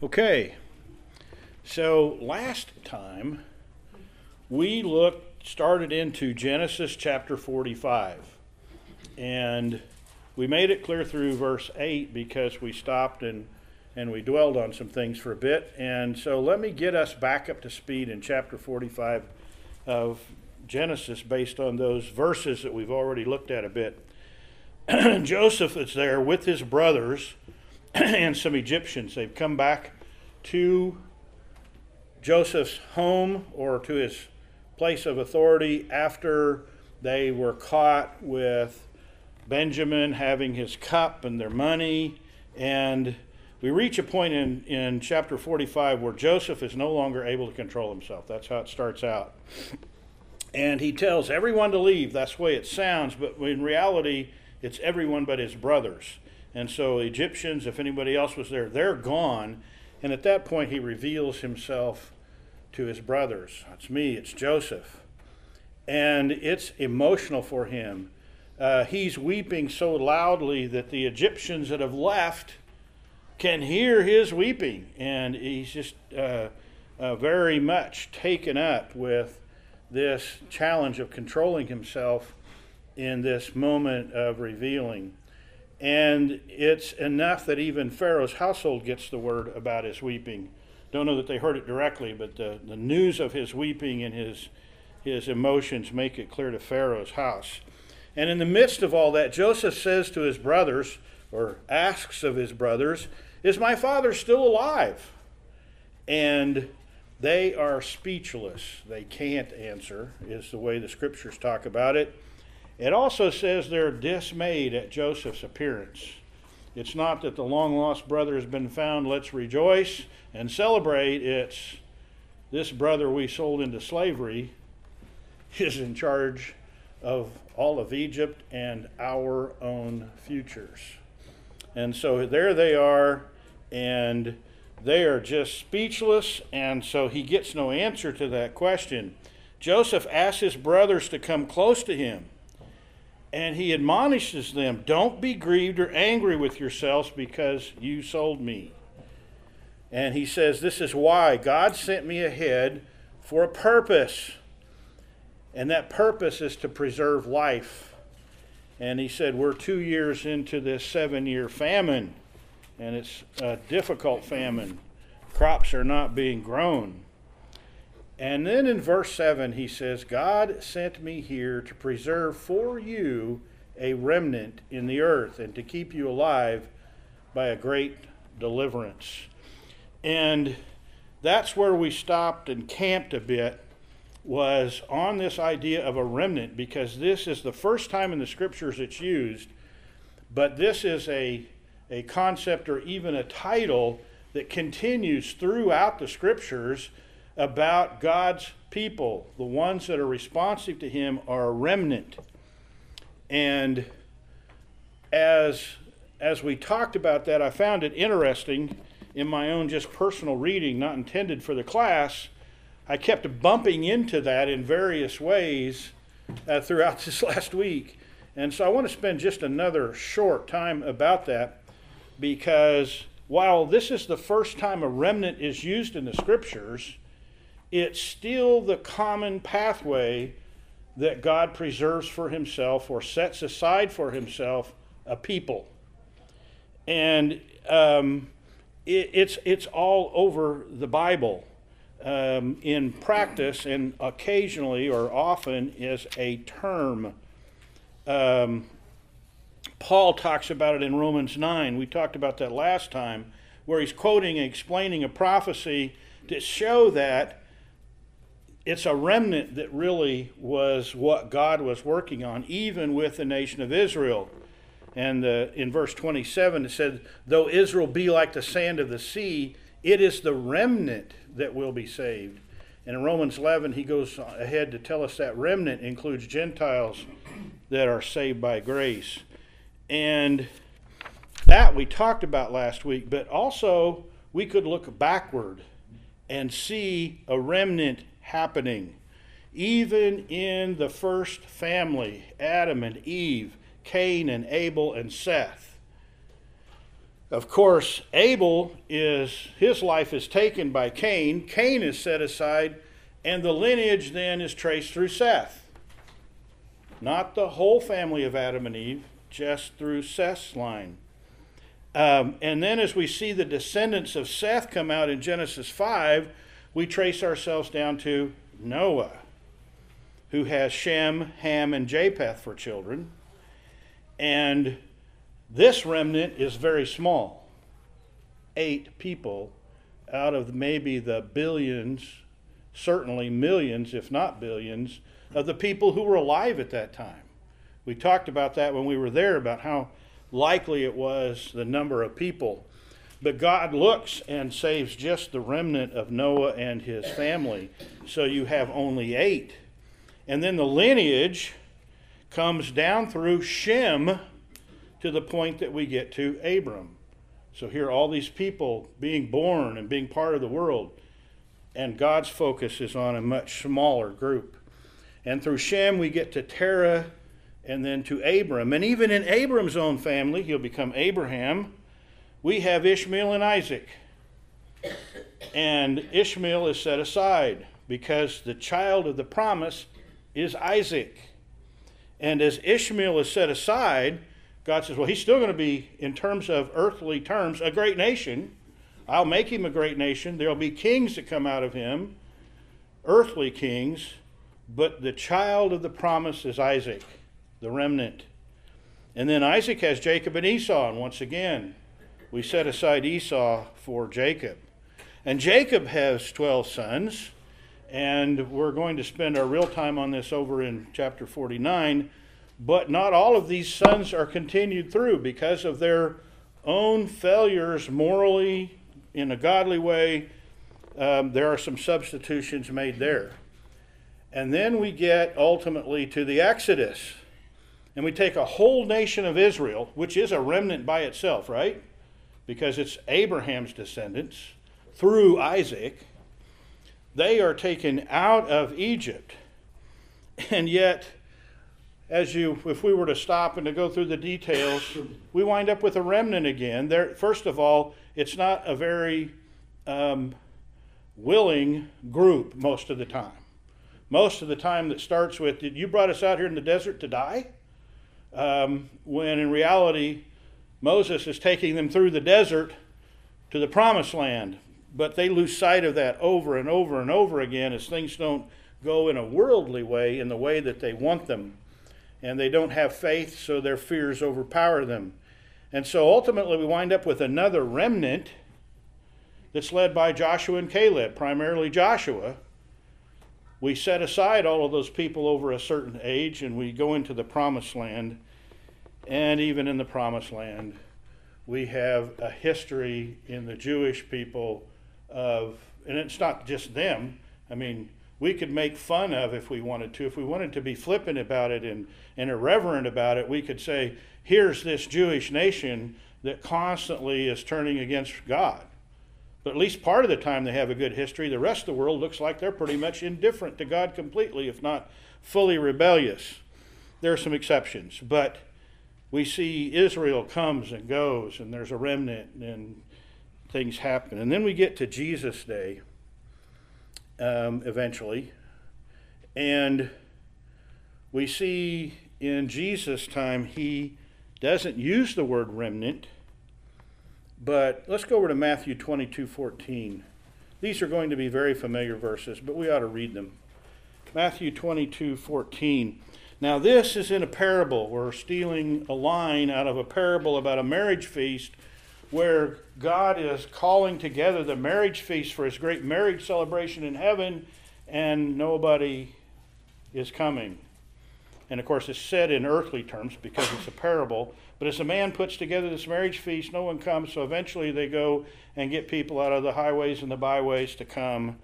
Okay, so last time we looked, started into Genesis chapter 45, and we made it clear through verse 8 because we stopped and, and we dwelled on some things for a bit. And so let me get us back up to speed in chapter 45 of Genesis based on those verses that we've already looked at a bit. Joseph is there with his brothers and some Egyptians. They've come back to Joseph's home or to his place of authority after they were caught with Benjamin having his cup and their money. And we reach a point in, in chapter 45 where Joseph is no longer able to control himself. That's how it starts out. And he tells everyone to leave. That's the way it sounds, but in reality, it's everyone but his brothers. And so, Egyptians, if anybody else was there, they're gone. And at that point, he reveals himself to his brothers. It's me, it's Joseph. And it's emotional for him. Uh, he's weeping so loudly that the Egyptians that have left can hear his weeping. And he's just uh, uh, very much taken up with this challenge of controlling himself in this moment of revealing. And it's enough that even Pharaoh's household gets the word about his weeping. Don't know that they heard it directly, but the, the news of his weeping and his, his emotions make it clear to Pharaoh's house. And in the midst of all that, Joseph says to his brothers, or asks of his brothers, Is my father still alive? And they are speechless. They can't answer, is the way the scriptures talk about it. It also says they're dismayed at Joseph's appearance. It's not that the long lost brother has been found, let's rejoice and celebrate. It's this brother we sold into slavery is in charge of all of Egypt and our own futures. And so there they are, and they are just speechless, and so he gets no answer to that question. Joseph asks his brothers to come close to him and he admonishes them don't be grieved or angry with yourselves because you sold me. And he says, This is why God sent me ahead for a purpose. And that purpose is to preserve life. And he said, We're two years into this seven year famine, and it's a difficult famine. Crops are not being grown. And then in verse 7, he says, God sent me here to preserve for you a remnant in the earth and to keep you alive by a great deliverance. And that's where we stopped and camped a bit was on this idea of a remnant because this is the first time in the scriptures it's used but this is a, a concept or even a title that continues throughout the scriptures about God's people, the ones that are responsive to Him, are a remnant. And as as we talked about that, I found it interesting in my own just personal reading, not intended for the class. I kept bumping into that in various ways uh, throughout this last week. And so I want to spend just another short time about that because while this is the first time a remnant is used in the scriptures, it's still the common pathway that God preserves for himself or sets aside for himself a people. And um, it, it's, it's all over the Bible um, in practice and occasionally or often is a term. Um, Paul talks about it in Romans 9. We talked about that last time, where he's quoting and explaining a prophecy to show that it's a remnant that really was what God was working on, even with the nation of Israel. And uh, in verse 27, it said, Though Israel be like the sand of the sea, it is the remnant that will be saved. And in Romans 11, he goes ahead to tell us that remnant includes Gentiles that are saved by grace. And that we talked about last week, but also we could look backward and see a remnant happening. Even in the first family, Adam and Eve, Cain and Abel and Seth, Of course, Abel is his life is taken by Cain. Cain is set aside, and the lineage then is traced through Seth. Not the whole family of Adam and Eve, just through Seth's line. Um, and then as we see the descendants of Seth come out in Genesis 5, we trace ourselves down to Noah, who has Shem, Ham, and Japheth for children. And this remnant is very small eight people out of maybe the billions, certainly millions, if not billions, of the people who were alive at that time. We talked about that when we were there, about how likely it was the number of people. But God looks and saves just the remnant of Noah and his family. So you have only eight. And then the lineage comes down through Shem to the point that we get to Abram. So here, all these people being born and being part of the world, and God's focus is on a much smaller group. And through Shem, we get to Terah and then to Abram. And even in Abram's own family, he'll become Abraham, we have Ishmael and Isaac. And Ishmael is set aside because the child of the promise is Isaac. And as Ishmael is set aside, God says, well, he's still going to be, in terms of earthly terms, a great nation. I'll make him a great nation. There'll be kings that come out of him, earthly kings, but the child of the promise is Isaac, the remnant. And then Isaac has Jacob and Esau, and once again, we set aside Esau for Jacob. And Jacob has 12 sons, and we're going to spend our real time on this over in chapter 49. But not all of these sons are continued through because of their own failures morally, in a godly way. Um, there are some substitutions made there. And then we get ultimately to the Exodus. And we take a whole nation of Israel, which is a remnant by itself, right? Because it's Abraham's descendants through Isaac. They are taken out of Egypt. And yet, as you, if we were to stop and to go through the details, we wind up with a remnant again. There, first of all, it's not a very um, willing group most of the time. Most of the time, that starts with, "Did you brought us out here in the desert to die?" Um, when in reality, Moses is taking them through the desert to the promised land. But they lose sight of that over and over and over again as things don't go in a worldly way, in the way that they want them and they don't have faith, so their fears overpower them. And so ultimately, we wind up with another remnant that's led by Joshua and Caleb, primarily Joshua. We set aside all of those people over a certain age and we go into the promised land. And even in the promised land, we have a history in the Jewish people of, and it's not just them. I mean, we could make fun of if we wanted to. If we wanted to be flippant about it and, and irreverent about it, we could say, here's this Jewish nation that constantly is turning against God. But at least part of the time they have a good history. The rest of the world looks like they're pretty much indifferent to God completely, if not fully rebellious. There are some exceptions, but we see Israel comes and goes, and there's a remnant, and things happen. And then we get to Jesus' day um, eventually. And we see in Jesus' time, he doesn't use the word remnant, but let's go over to Matthew 22 14. These are going to be very familiar verses, but we ought to read them. Matthew 22 14. Now, this is in a parable. We're stealing a line out of a parable about a marriage feast where God is calling together the marriage feast for his great marriage celebration in heaven, and nobody is coming. And of course, it's said in earthly terms because it's a parable. But as a man puts together this marriage feast, no one comes. So eventually they go and get people out of the highways and the byways to come.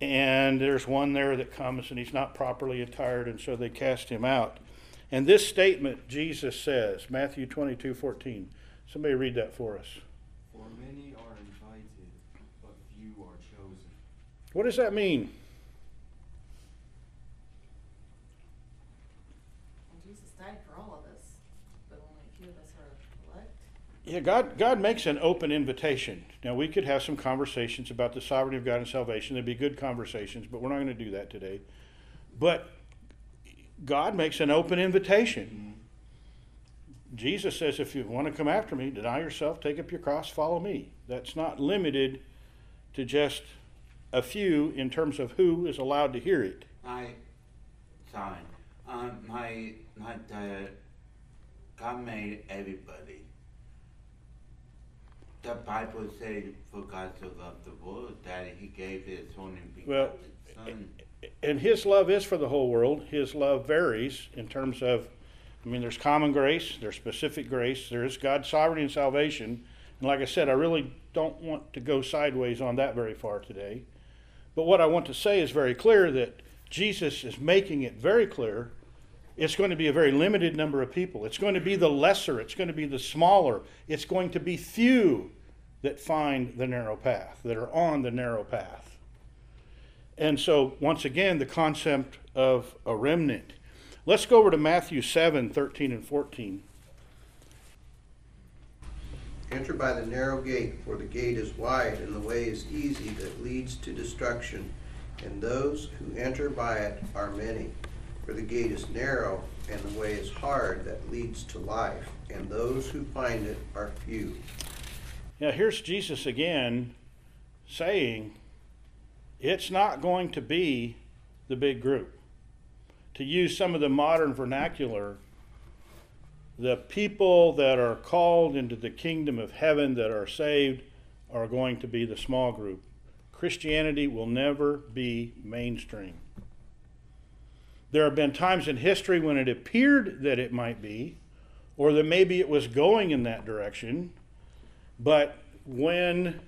And there's one there that comes and he's not properly attired, and so they cast him out. And this statement Jesus says, Matthew 22 14. Somebody read that for us. For many are invited, but few are chosen. What does that mean? Jesus died for all of us, but only a few of us are elect. Yeah, God, God makes an open invitation. Now, we could have some conversations about the sovereignty of God and salvation. They'd be good conversations, but we're not going to do that today. But God makes an open invitation. Jesus says, if you want to come after me, deny yourself, take up your cross, follow me. That's not limited to just a few in terms of who is allowed to hear it. I, sorry, um, my, my dad, God made everybody. The Bible says, for God so loved the world that he gave his only Well, begotten Son. and his love is for the whole world. His love varies in terms of, I mean, there's common grace, there's specific grace, there is God's sovereignty and salvation. And like I said, I really don't want to go sideways on that very far today. But what I want to say is very clear that Jesus is making it very clear it's going to be a very limited number of people. It's going to be the lesser, it's going to be the smaller, it's going to be few that find the narrow path, that are on the narrow path. And so, once again, the concept of a remnant. Let's go over to Matthew 7 13 and 14. Enter by the narrow gate, for the gate is wide and the way is easy that leads to destruction, and those who enter by it are many. For the gate is narrow and the way is hard that leads to life, and those who find it are few. Now, here's Jesus again saying it's not going to be the big group. To use some of the modern vernacular, the people that are called into the kingdom of heaven that are saved are going to be the small group. Christianity will never be mainstream. There have been times in history when it appeared that it might be, or that maybe it was going in that direction, but when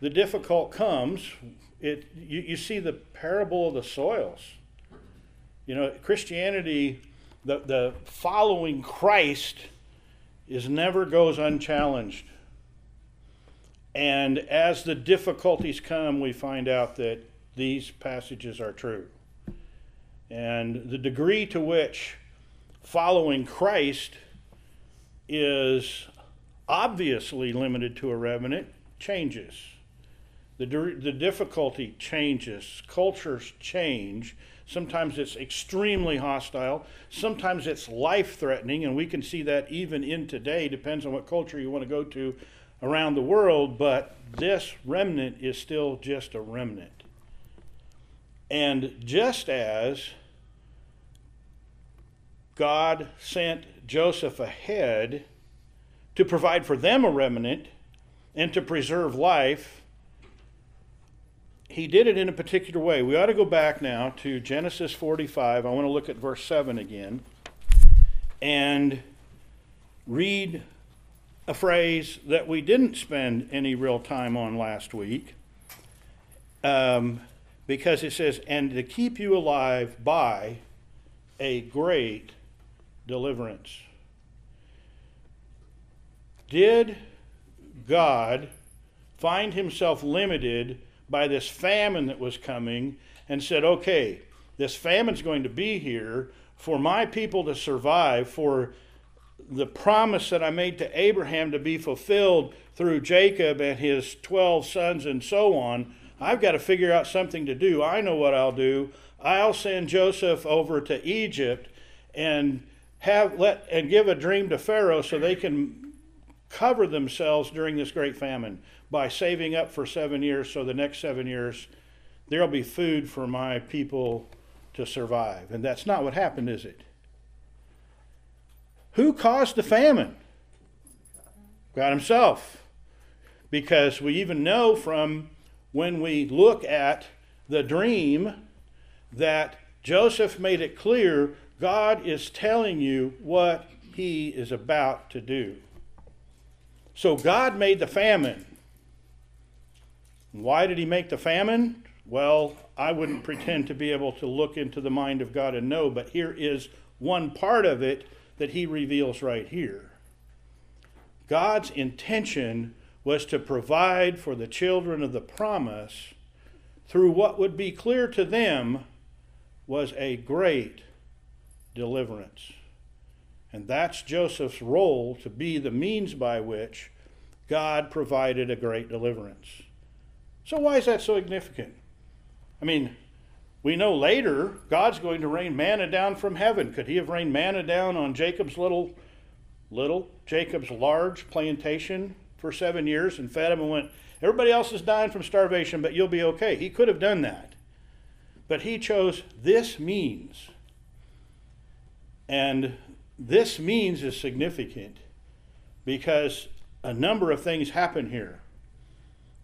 the difficult comes, it you, you see the parable of the soils. You know, Christianity, the, the following Christ is never goes unchallenged. And as the difficulties come, we find out that these passages are true. And the degree to which following Christ is obviously limited to a remnant changes. The, the difficulty changes. Cultures change. Sometimes it's extremely hostile. Sometimes it's life threatening, and we can see that even in today. Depends on what culture you want to go to around the world, but this remnant is still just a remnant. And just as God sent Joseph ahead to provide for them a remnant and to preserve life, he did it in a particular way. We ought to go back now to Genesis 45. I want to look at verse 7 again and read a phrase that we didn't spend any real time on last week um, because it says, and to keep you alive by a great deliverance. Did God find himself limited by this famine that was coming and said, okay, this famine's going to be here for my people to survive, for the promise that I made to Abraham to be fulfilled through Jacob and his 12 sons and so on, I've got to figure out something to do. I know what I'll do. I'll send Joseph over to Egypt and have let and give a dream to Pharaoh so they can cover themselves during this great famine by saving up for 7 years so the next 7 years there'll be food for my people to survive. And that's not what happened, is it? Who caused the famine? God Himself. Because we even know from when we look at the dream that Joseph made it clear God is telling you what He is about to do. So God made the famine. Why did He make the famine? Well, I wouldn't pretend to be able to look into the mind of God and know, but here is one part of it that he reveals right here. God's intention was to provide for the children of the promise through what would be clear to them was a great deliverance. And that's Joseph's role to be the means by which God provided a great deliverance. So, why is that so significant? I mean, we know later God's going to rain manna down from heaven. Could he have rained manna down on Jacob's little, little, Jacob's large plantation for seven years and fed him and went, everybody else is dying from starvation, but you'll be okay? He could have done that. But he chose this means. And this means is significant because a number of things happen here.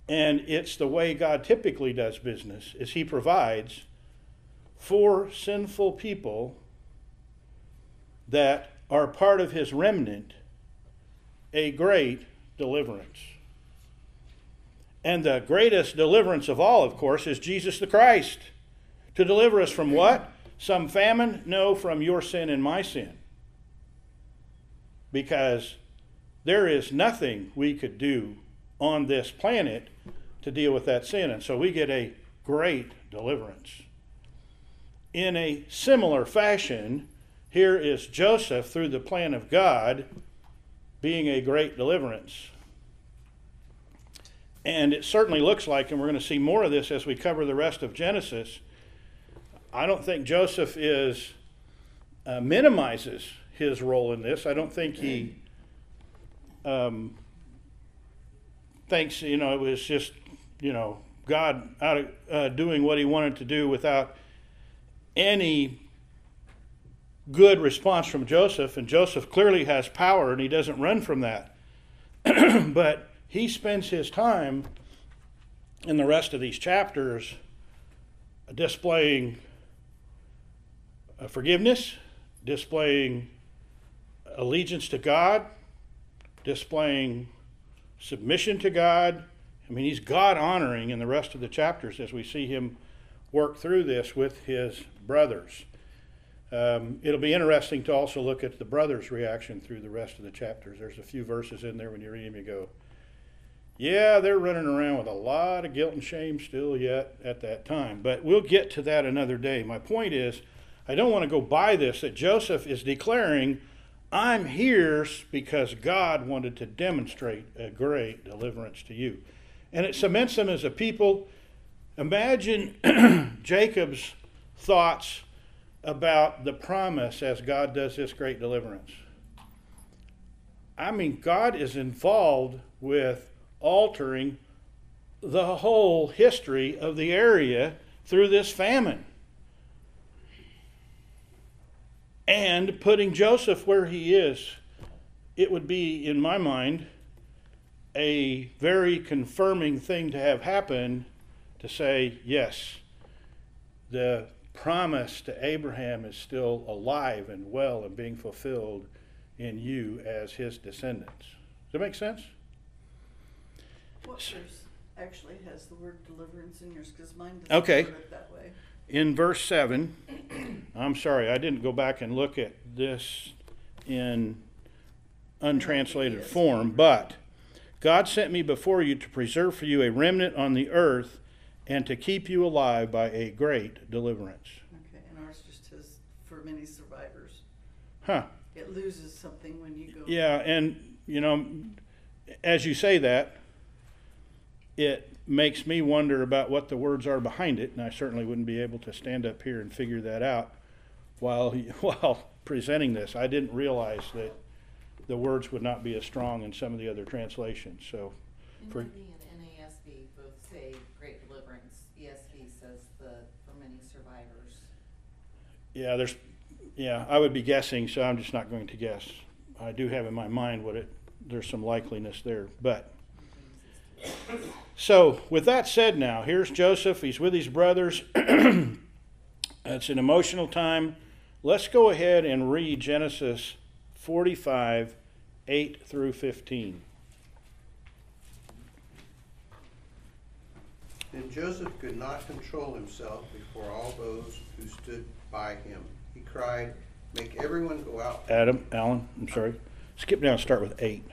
And it's the way God typically does business is he provides for sinful people that are part of his remnant a great deliverance. And the greatest deliverance of all, of course, is Jesus the Christ. To deliver us from what? Some famine? No, from your sin and my sin. Because there is nothing we could do on this planet to deal with that sin. And so we get a great deliverance. In a similar fashion, here is Joseph, through the plan of God, being a great deliverance. And it certainly looks like, and we're going to see more of this as we cover the rest of Genesis. I don't think Joseph is uh, minimizes his role in this. I don't think he um, thinks you know it was just you know God out of, uh, doing what He wanted to do without any good response from Joseph, and Joseph clearly has power, and he doesn't run from that. but he spends his time in the rest of these chapters displaying uh, forgiveness, displaying allegiance to God, displaying submission to God. I mean, he's God honoring in the rest of the chapters as we see him work through this with his brothers. Um, it'll be interesting to also look at the brothers' reaction through the rest of the chapters. There's a few verses in there when you read them, you go, yeah, they're running around with a lot of guilt and shame still yet at that time. But we'll get to that another day. My point is, I don't want to go by this that Joseph is declaring, I'm here because God wanted to demonstrate a great deliverance to you. And it cements them as a people. Imagine Jacob's thoughts about the promise as God does this great deliverance. I mean, God is involved with altering the whole history of the area through this famine. And putting Joseph where he is, it would be, in my mind, a very confirming thing to have happen to say, yes, the promise to Abraham is still alive and well and being fulfilled in you as his descendants. Does that make sense? What verse actually has the word deliverance in yours? Because mine doesn't Okay. that way. In verse 7, I'm sorry, I didn't go back and look at this in untranslated form, but God sent me before you to preserve for you a remnant on the earth and to keep you alive by a great deliverance. Okay, and ours just says for many survivors. Huh. It loses something when you go. Yeah, and you know, as you say that, it makes me wonder about what the words are behind it, and I certainly wouldn't be able to stand up here and figure that out while while presenting this. I didn't realize that the words would not be as strong in some of the other translations. So, For- and NASB both say great deliverance. ESV says the, for many survivors. yeah, there's yeah, I would be guessing, so I'm just not going to guess. I do have in my mind what it there's some likeliness there, but So, with that said, now, here's Joseph. He's with his brothers. it's an emotional time. Let's go ahead and read Genesis 45, 8 through 15. And Joseph could not control himself before all those who stood by him. He cried, Make everyone go out. Adam, Alan, I'm sorry. Skip down and start with 8.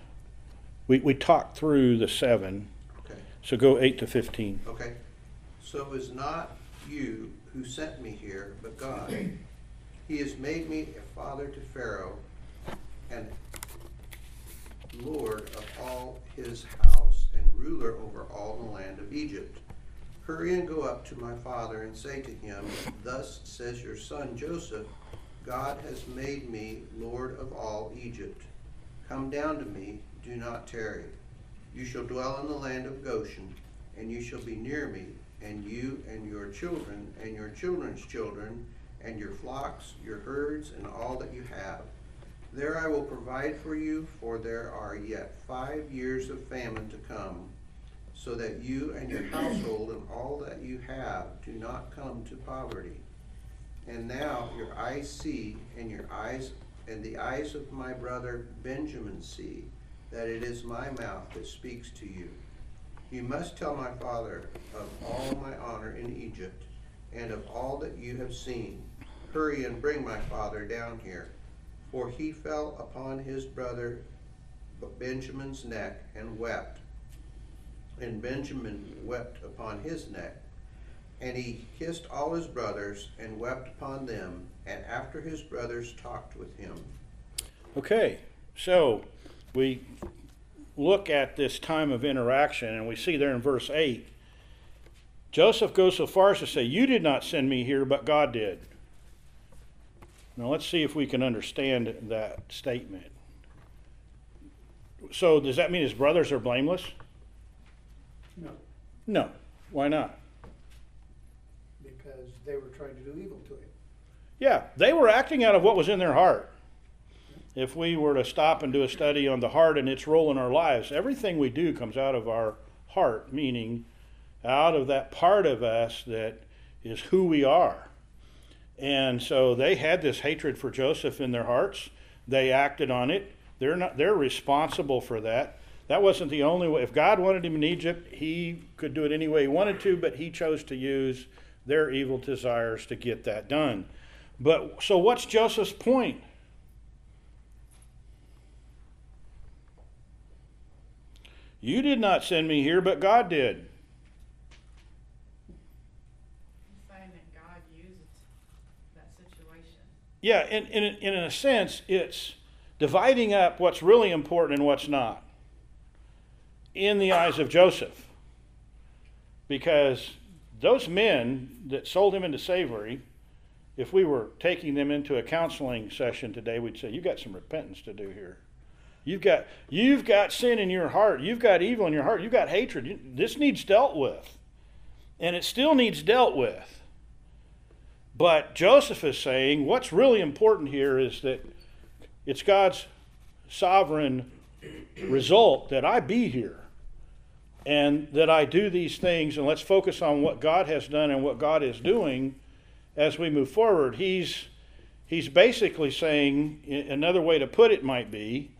We, we talked through the 7, Okay, so go 8 to 15. okay. So it was not you who sent me here, but God. He has made me a father to Pharaoh and Lord of all his house, and ruler over all the land of Egypt. Hurry and go up to my father and say to him, Thus says your son Joseph, God has made me Lord of all Egypt. Come down to me, do not tarry. You shall dwell in the land of Goshen, and you shall be near me, and you and your children, and your children's children, and your flocks, your herds, and all that you have. There I will provide for you, for there are yet five years of famine to come, so that you and your household and all that you have do not come to poverty. And now your eyes see, and your eyes, and the eyes of my brother Benjamin see, that it is my mouth that speaks to you. You must tell my father of all my honor in Egypt, and of all that you have seen. Hurry and bring my father down here. For he fell upon his brother Benjamin's neck and wept. And Benjamin wept upon his neck. And he kissed all his brothers and wept upon them. And after his brothers talked with him. Okay, so we look at this time of interaction and we see there in verse 8 Joseph goes so far as to say, You did not send me here, but God did. Now let's see if we can understand that statement. So, does that mean his brothers are blameless? No, No. Why not? because they were trying to do evil to him. Yeah, they were acting out of what was in their heart. If we were to stop and do a study on the heart and its role in our lives, everything we do comes out of our heart, meaning out of that part of us that is who we are. And so they had this hatred for Joseph in their hearts. They acted on it. They're not they're responsible for that. That wasn't the only way. If God wanted him in Egypt, he could do it any way he wanted to, but he chose to use their evil desires to get that done. But so what's Joseph's point? You did not send me here, but God did. saying that God used that situation. Yeah, in, in, in a sense, it's dividing up what's really important and what's not in the eyes of Joseph. Because those men that sold him into slavery, if we were taking them into a counseling session today, we'd say, You've got some repentance to do here. You've got, you've got sin in your heart. You've got evil in your heart. You've got hatred. This needs dealt with. And it still needs dealt with. But Joseph is saying what's really important here is that it's God's sovereign result that I be here and that I do these things. And let's focus on what God has done and what God is doing as we move forward. He's, he's basically saying, another way to put it might be,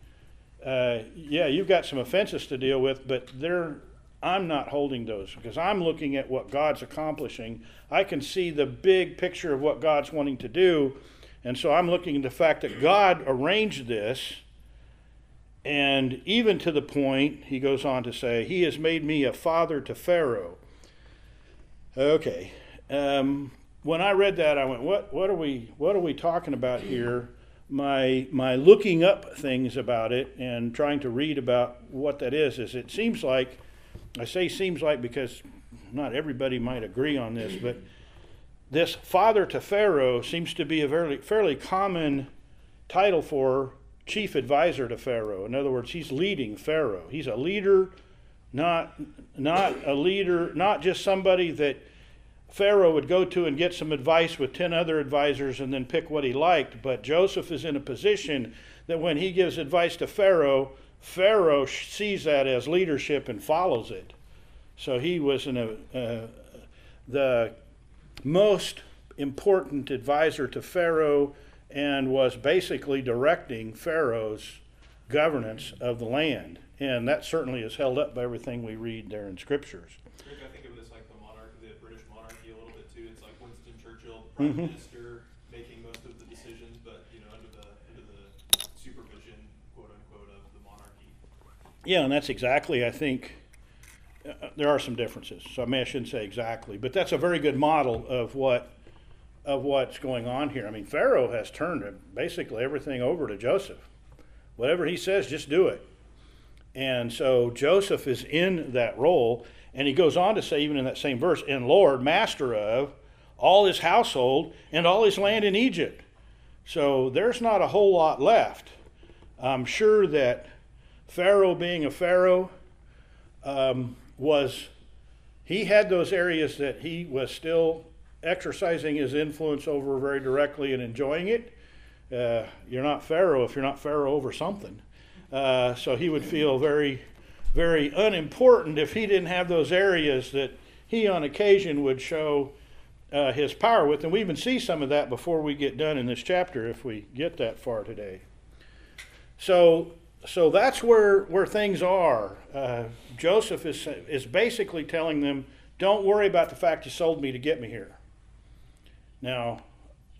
uh, yeah, you've got some offenses to deal with, but they're, I'm not holding those because I'm looking at what God's accomplishing. I can see the big picture of what God's wanting to do. And so I'm looking at the fact that God arranged this. And even to the point, he goes on to say, He has made me a father to Pharaoh. Okay. Um, when I read that, I went, what, what, are we, what are we talking about here? My, my looking up things about it and trying to read about what that is, is it seems like, I say seems like because not everybody might agree on this, but this father to Pharaoh seems to be a very, fairly common title for chief advisor to Pharaoh. In other words, he's leading Pharaoh. He's a leader, not, not a leader, not just somebody that Pharaoh would go to and get some advice with 10 other advisors and then pick what he liked. But Joseph is in a position that when he gives advice to Pharaoh, Pharaoh sees that as leadership and follows it. So he was uh, the most important advisor to Pharaoh and was basically directing Pharaoh's governance of the land. And that certainly is held up by everything we read there in scriptures. Rick, I think of it as like the monarch, the British monarchy a little bit too. It's like Winston Churchill, the prime Mhm. minister, making most of the decisions, but you know, under the under the supervision, quote unquote, of the monarchy. Yeah, and that's exactly, I think, uh, there are some differences. So I mean, I shouldn't say exactly, but that's a very good model of what of what's going on here. I mean, Pharaoh has turned basically everything over to Joseph. Whatever he says, just do it. And so Joseph is in that role. And he goes on to say, even in that same verse, and Lord, master of all his household and all his land in Egypt. So there's not a whole lot left. I'm sure that Pharaoh, being a Pharaoh, um, was he had those areas that he was still exercising his influence over very directly and enjoying it. Uh, you're not Pharaoh if you're not Pharaoh over something. Uh, so he would feel very, very unimportant if he didn't have those areas that he on occasion would show uh, his power with. And we even see some of that before we get done in this chapter if we get that far today. So, so that's where, where things are. Uh, Joseph is, is basically telling them, don't worry about the fact you sold me to get me here. Now,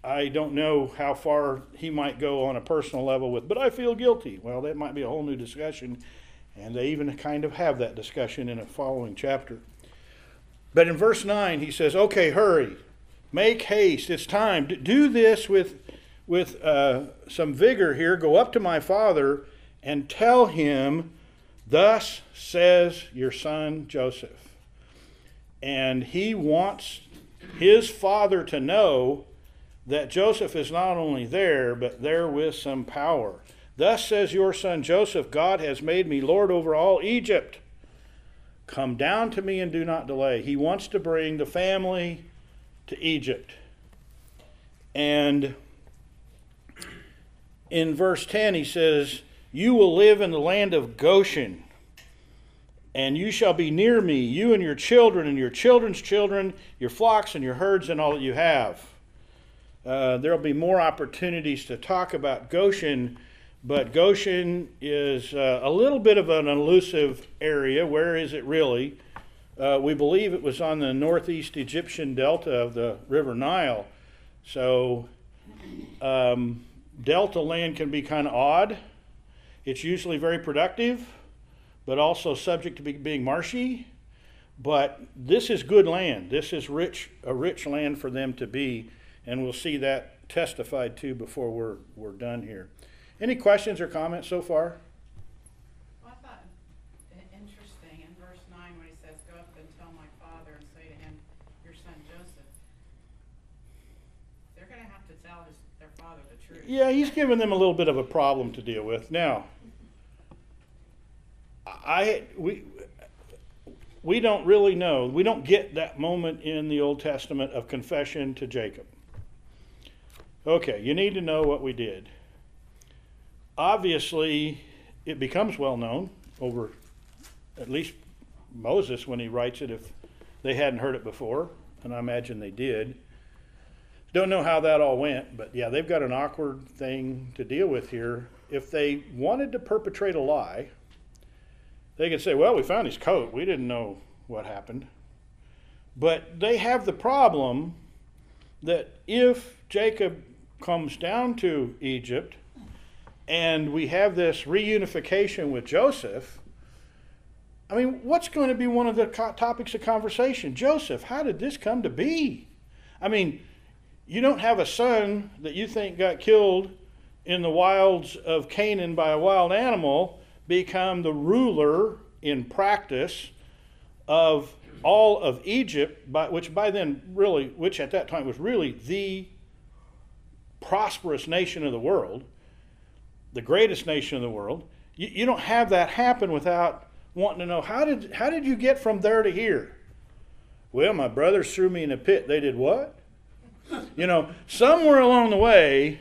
I don't know how far he might go on a personal level with, but I feel guilty. Well, that might be a whole new discussion, and they even kind of have that discussion in a following chapter. But in verse 9, he says, Okay, hurry, make haste, it's time. Do this with, with uh, some vigor here. Go up to my father and tell him, Thus says your son Joseph. And he wants his father to know that Joseph is not only there, but there with some power. Thus says your son Joseph, God has made me Lord over all Egypt. Come down to me and do not delay. He wants to bring the family to Egypt. And in verse 10, he says, You will live in the land of Goshen and you shall be near me, you and your children, and your children's children, your flocks and your herds, and all that you have. Uh, there will be more opportunities to talk about Goshen, but Goshen is uh, a little bit of an elusive area. Where is it really? Uh, we believe it was on the northeast Egyptian delta of the River Nile. So, um, delta land can be kind of odd. It's usually very productive but also subject to be, being marshy. But this is good land. This is rich, a rich land for them to be, and we'll see that testified to before we're, we're done here. Any questions or comments so far? Well, I thought i- interesting in verse nine when he says, go up and tell my father and say to him, your son Joseph. They're gonna have to tell his, their father the truth. Yeah, he's giving them a little bit of a problem to deal with. Now, I we we don't really know. We don't get that moment in the Old Testament of confession to Jacob. Okay, you need to know what we did. Obviously, it becomes well known over at least Moses when he writes it if they hadn't heard it before, and I imagine they did. Don't know how that all went, but yeah, they've got an awkward thing to deal with here. If they wanted to perpetrate a lie, they could say, well, we found his coat. We didn't know what happened. But they have the problem that if Jacob comes down to Egypt and we have this reunification with Joseph, I mean, what's going to be one of the co- topics of conversation? Joseph, how did this come to be? I mean, you don't have a son that you think got killed in the wilds of Canaan by a wild animal become the ruler in practice of all of Egypt, by, which by then really, which at that time was really the prosperous nation of the world, the greatest nation in the world. You, you don't have that happen without wanting to know how did how did you get from there to here? Well, my brothers threw me in a pit. They did what? You know, somewhere along the way,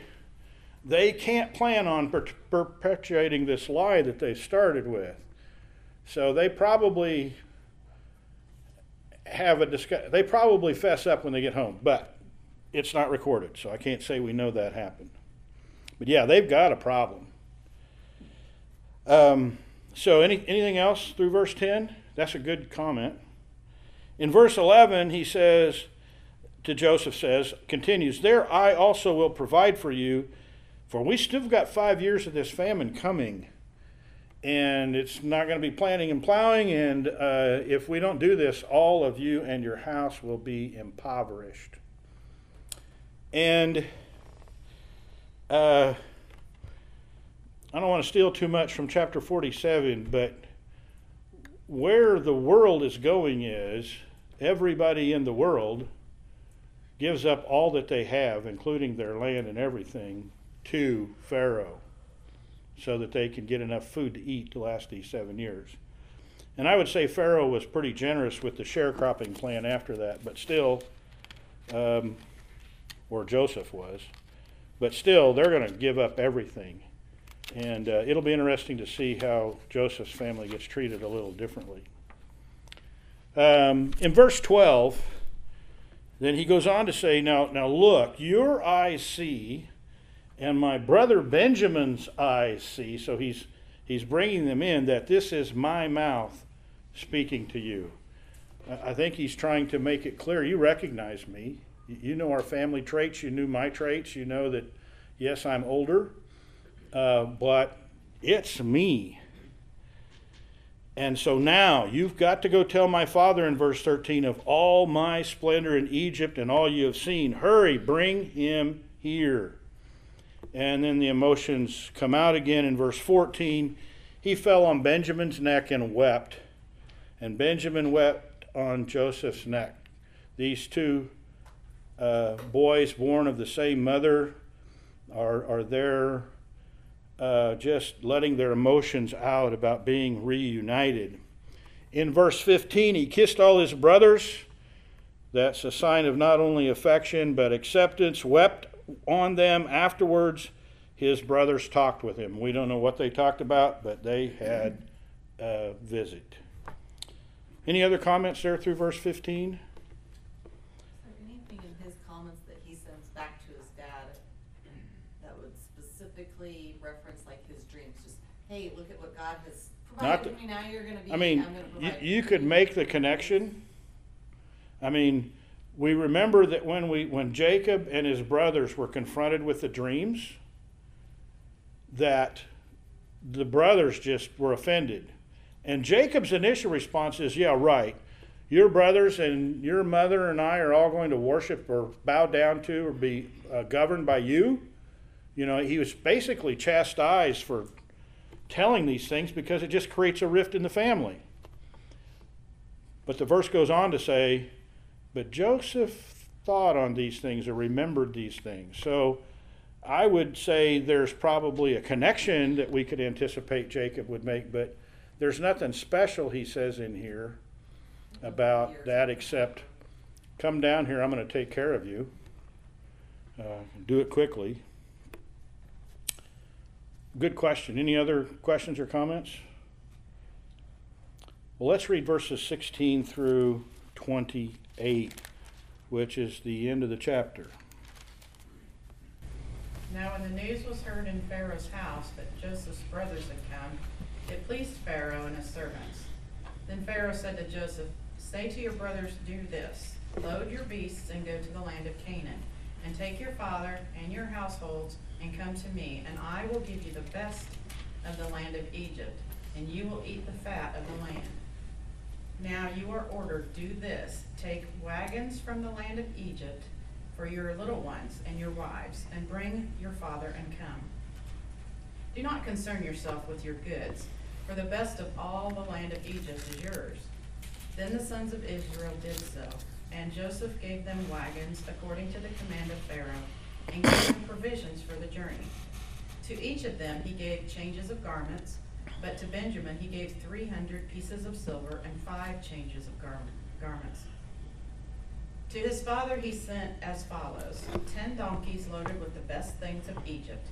they can't plan on per- perpetuating this lie that they started with. So they probably have a discuss. They probably fess up when they get home, but it's not recorded, so I can't say we know that happened. But yeah, they've got a problem. Um, so any anything else through verse ten? That's a good comment. In verse eleven, he says to Joseph says continues there. I also will provide for you, for we still got five years of this famine coming and it's not going to be planting and plowing. And uh, if we don't do this, all of you and your house will be impoverished. And uh, I don't want to steal too much from chapter 47, but where the world is going is everybody in the world gives up all that they have, including their land and everything, to Pharaoh so that they can get enough food to eat to last these seven years. And I would say Pharaoh was pretty generous with the sharecropping plan after that, but still, um, or Joseph was, but still, they're going to give up everything. And uh, it'll be interesting to see how Joseph's family gets treated a little differently. Um, in verse 12, then he goes on to say, Now, now look, your eyes see, and my brother Benjamin's eyes see. So he's, he's bringing them in that this is my mouth speaking to you. I think he's trying to make it clear you recognize me. You know our family traits. You knew my traits. You know that, yes, I'm older, uh, but it's me. And so now you've got to go tell my father in verse 13 of all my splendor in Egypt and all you have seen. Hurry, bring him here. And then the emotions come out again in verse 14. He fell on Benjamin's neck and wept, and Benjamin wept on Joseph's neck. These two uh, boys born of the same mother are, are there uh, just letting their emotions out about being reunited. In verse 15, he kissed all his brothers. That's a sign of not only affection but acceptance, wept on them afterwards. His brothers talked with him. We don't know what they talked about, but they had a visit. Any other comments there through verse 15? Is there anything in his comments that he sends back to his dad that would specifically reference like his dreams? Just, hey, look at what God has Not provided that- me, now you're gonna be, I I'm mean, gonna you, provide. you could make the connection. I mean, we remember that when we when Jacob and his brothers were confronted with the dreams, that the brothers just were offended. And Jacob's initial response is, "Yeah, right. Your brothers and your mother and I are all going to worship or bow down to or be uh, governed by you." You know, he was basically chastised for telling these things because it just creates a rift in the family. But the verse goes on to say, but Joseph thought on these things or remembered these things. So I would say there's probably a connection that we could anticipate Jacob would make, but there's nothing special, he says in here, about that except come down here, I'm going to take care of you. Uh, do it quickly. Good question. Any other questions or comments? Well, let's read verses 16 through 28, which is the end of the chapter. Now when the news was heard in Pharaoh's house that Joseph's brothers had come, it pleased Pharaoh and his servants. Then Pharaoh said to Joseph, Say to your brothers, do this load your beasts and go to the land of Canaan, and take your father and your households and come to me, and I will give you the best of the land of Egypt, and you will eat the fat of the land. Now you are ordered, do this, take wagons from the land of Egypt for your little ones and your wives, and bring your father and come. Do not concern yourself with your goods, for the best of all the land of Egypt is yours. Then the sons of Israel did so, and Joseph gave them wagons according to the command of Pharaoh, and gave them provisions for the journey. To each of them he gave changes of garments, but to Benjamin he gave three hundred pieces of silver and five changes of garment, garments. To his father he sent as follows ten donkeys loaded with the best things of Egypt,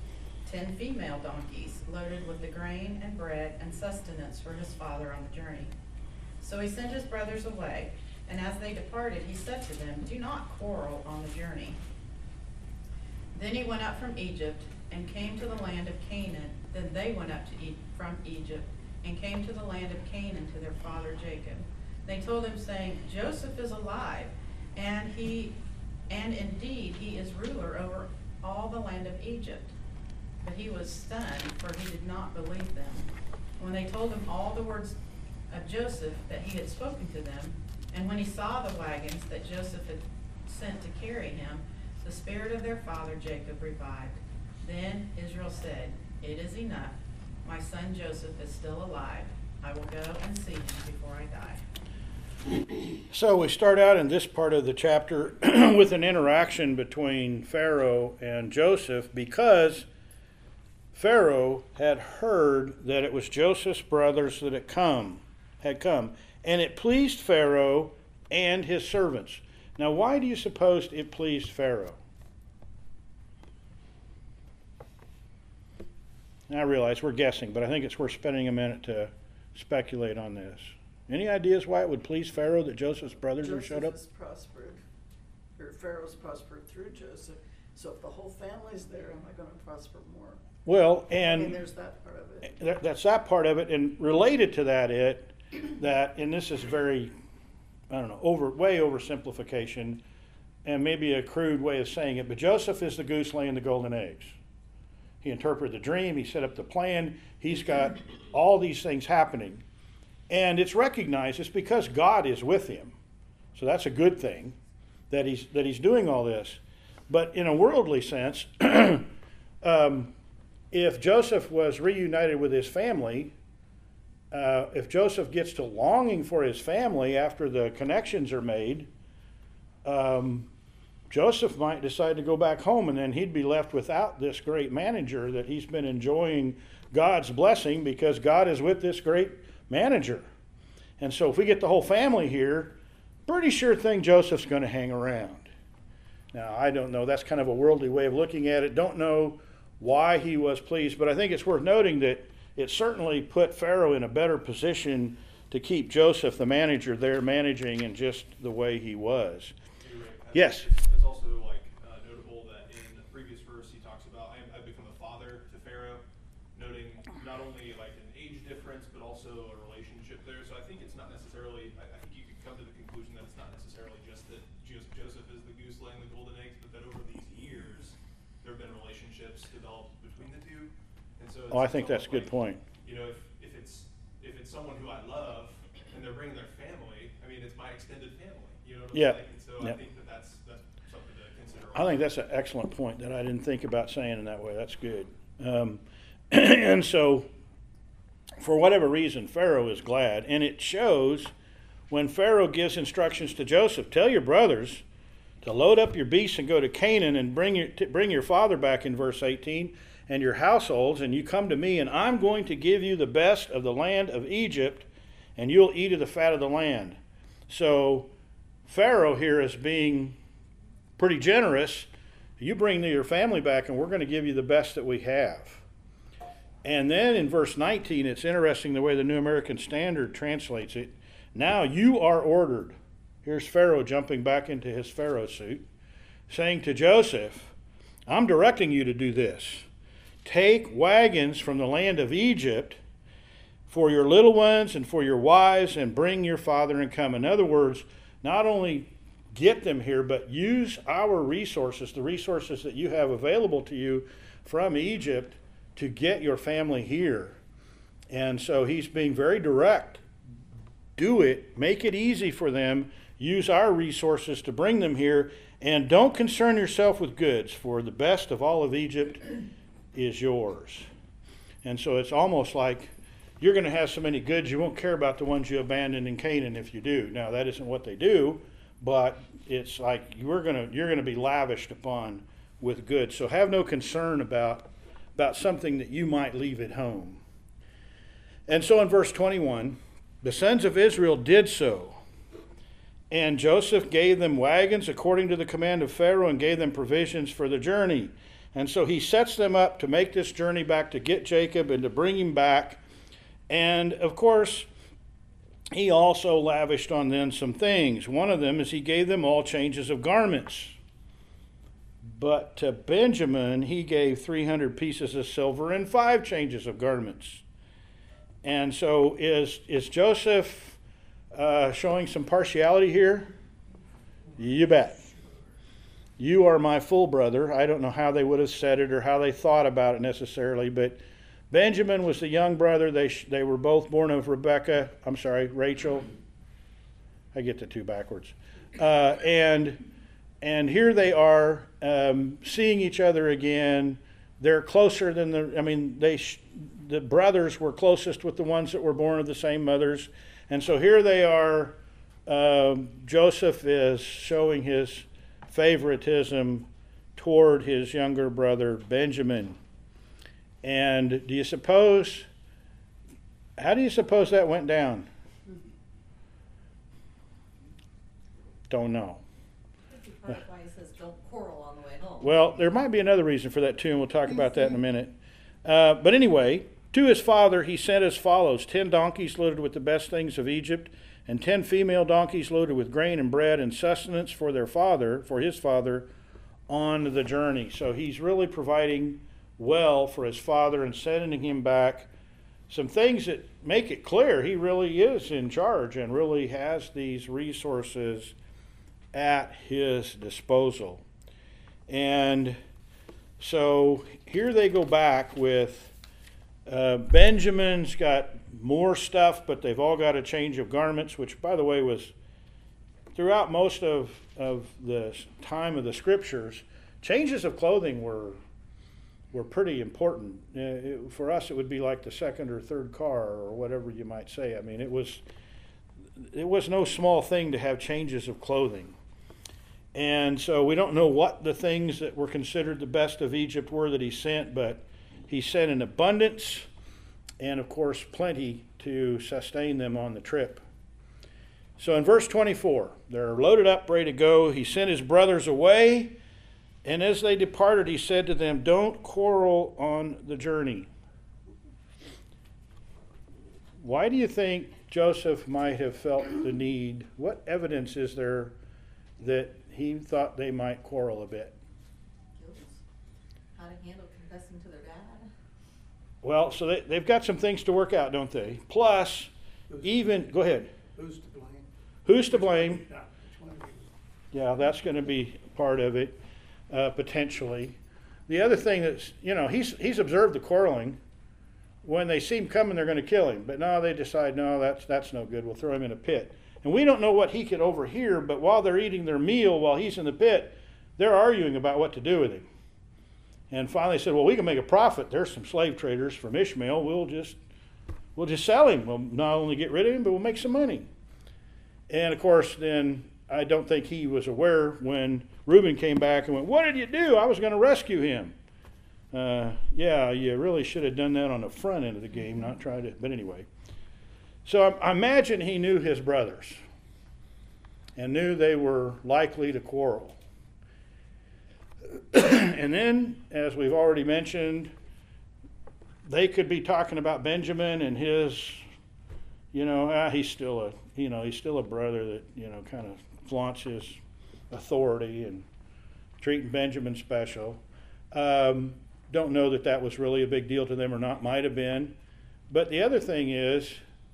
ten female donkeys loaded with the grain and bread and sustenance for his father on the journey. So he sent his brothers away, and as they departed, he said to them, Do not quarrel on the journey. Then he went up from Egypt and came to the land of Canaan. Then they went up to e- from Egypt and came to the land of Canaan to their father Jacob. They told him, saying, Joseph is alive, and he, and indeed he is ruler over all the land of Egypt. But he was stunned, for he did not believe them. When they told him all the words of Joseph that he had spoken to them, and when he saw the wagons that Joseph had sent to carry him, the spirit of their father Jacob revived. Then Israel said, It is enough. My son Joseph is still alive. I will go and see him before I die. So we start out in this part of the chapter with an interaction between Pharaoh and Joseph because Pharaoh had heard that it was Joseph's brothers that had come, had come, and it pleased Pharaoh and his servants. Now, why do you suppose it pleased Pharaoh? I realize we're guessing, but I think it's worth spending a minute to speculate on this. Any ideas why it would please Pharaoh that Joseph's brothers were showed up? is prospered, or Pharaoh's prospered through Joseph, so if the whole family's there, am I gonna prosper more? Well, I mean, and there's that part of it. that, that's that part of it, and related to that, it that, and this is very, I don't know, over way oversimplification, and maybe a crude way of saying it, but Joseph is the goose laying the golden eggs. He interpreted the dream. He set up the plan. He's got all these things happening, and it's recognized. It's because God is with him, so that's a good thing that he's that he's doing all this. But in a worldly sense, um, if Joseph was reunited with his family, uh, if Joseph gets to longing for his family after the connections are made, um, Joseph might decide to go back home and then he'd be left without this great manager that he's been enjoying God's blessing because God is with this great manager. And so if we get the whole family here, pretty sure thing Joseph's going to hang around. Now, I don't know. That's kind of a worldly way of looking at it. Don't know why he was pleased, but I think it's worth noting that it certainly put Pharaoh in a better position to keep Joseph, the manager, there managing in just the way he was. Yes. think It's, it's also like uh, notable that in the previous verse he talks about I, I've become a father to Pharaoh, noting not only like an age difference but also a relationship there. So I think it's not necessarily. I, I think you could come to the conclusion that it's not necessarily just that Jos- Joseph is the goose laying the golden eggs, but that over these years there have been relationships developed between the two. And so. It's, Oh, I think that's a good like, point. You know, if, if it's if it's someone who I love and they're bringing their family, I mean, it's my extended family. You know what I'm Yeah. saying? And so Yeah. I think that that's that's something to consider. I think that's an excellent point that I didn't think about saying in that way. That's good. Um, and so, for whatever reason, Pharaoh is glad, and it shows when Pharaoh gives instructions to Joseph: "Tell your brothers to load up your beasts and go to Canaan and bring your bring your father back." In verse eighteen, and your households, and you come to me, and I'm going to give you the best of the land of Egypt, and you'll eat of the fat of the land. So, Pharaoh here is being pretty generous. You bring your family back, and we're going to give you the best that we have. And then in verse 19, it's interesting the way the New American Standard translates it. Now you are ordered. Here's Pharaoh jumping back into his Pharaoh suit, saying to Joseph, I'm directing you to do this. Take wagons from the land of Egypt for your little ones and for your wives, and bring your father and come. In other words, not only get them here, but use our resources, the resources that you have available to you from Egypt, to get your family here. And so he's being very direct. Do it, make it easy for them, use our resources to bring them here, and don't concern yourself with goods, for the best of all of Egypt is yours. And so it's almost like you're going to have so many goods, you won't care about the ones you abandoned in Canaan if you do. Now, that isn't what they do, but it's like you're going to, you're going to be lavished upon with goods. So have no concern about, about something that you might leave at home. And so in verse 21, the sons of Israel did so. And Joseph gave them wagons according to the command of Pharaoh and gave them provisions for the journey. And so he sets them up to make this journey back to get Jacob and to bring him back. And of course, he also lavished on them some things. One of them is he gave them all changes of garments. But to Benjamin, he gave 300 pieces of silver and five changes of garments. And so is, is Joseph uh, showing some partiality here? You bet. You are my full brother. I don't know how they would have said it or how they thought about it necessarily, but Benjamin was the young brother. They, sh- they were both born of Rebecca. I'm sorry, Rachel. I get the two backwards. Uh, and, and here they are um, seeing each other again. they're closer than the, I mean, they, sh- the brothers were closest with the ones that were born of the same mothers. And so here they are. Um, Joseph is showing his favoritism toward his younger brother Benjamin. And do you suppose, how do you suppose that went down? Don't know. Well, there might be another reason for that too, and we'll talk about that in a minute. Uh, but anyway, to his father he sent as follows ten donkeys loaded with the best things of Egypt, and ten female donkeys loaded with grain and bread and sustenance for their father, for his father, on the journey. So he's really providing well for his father and sending him back some things that make it clear he really is in charge and really has these resources at his disposal. And so here they go back with uh, Benjamin's got more stuff, but they've all got a change of garments, which, by the way, was throughout most of, of the time of the scriptures, changes of clothing were were pretty important. Uh, it- for us, it would be like the second or third car, or whatever you might say. I mean, it was it was no small thing to have changes of clothing. And so we don't know what the things that were considered the best of Egypt were that he sent, but he sent in abundance and, of course, plenty to sustain them on the trip. So in verse 24, they're loaded up, ready to go. He sent his brothers away, and as they departed, he said to them, Don't quarrel on the journey. Why do you think Joseph might have felt the need? What evidence is there that he thought they might quarrel a bit? How to handle confessing to their. Well, so they, they've got some things to work out, don't they? Plus, even, go ahead. Who's to blame? Who's to blame? Yeah, which one of you? Yeah, that's going to be part of it, uh, potentially. The other thing that's, you know, he's, he's observed the quarreling. When they see him coming, they're going to kill him. But now they decide, no, that's, that's no good. We'll throw him in a pit. And we don't know what he could overhear, but while they're eating their meal, while he's in the pit, they're arguing about what to do with him. And finally said, well, we can make a profit. There's some slave traders from Ishmael. We'll just, we'll just sell him. We'll not only get rid of him, but we'll make some money. And of course, then I don't think he was aware when Reuben came back and went, What did you do? I was going to rescue him. Uh, yeah, you really should have done that on the front end of the game, not try to. But anyway. So I, I imagine he knew his brothers and knew they were likely to quarrel. and then, as we've already mentioned, they could be talking about Benjamin and his you know, ah, he's still a, you know, he's still a brother that, you know, kind of flaunts his authority and treating Benjamin special. Um, don't know that that was really a big deal to them or not, might have been. But the other thing is,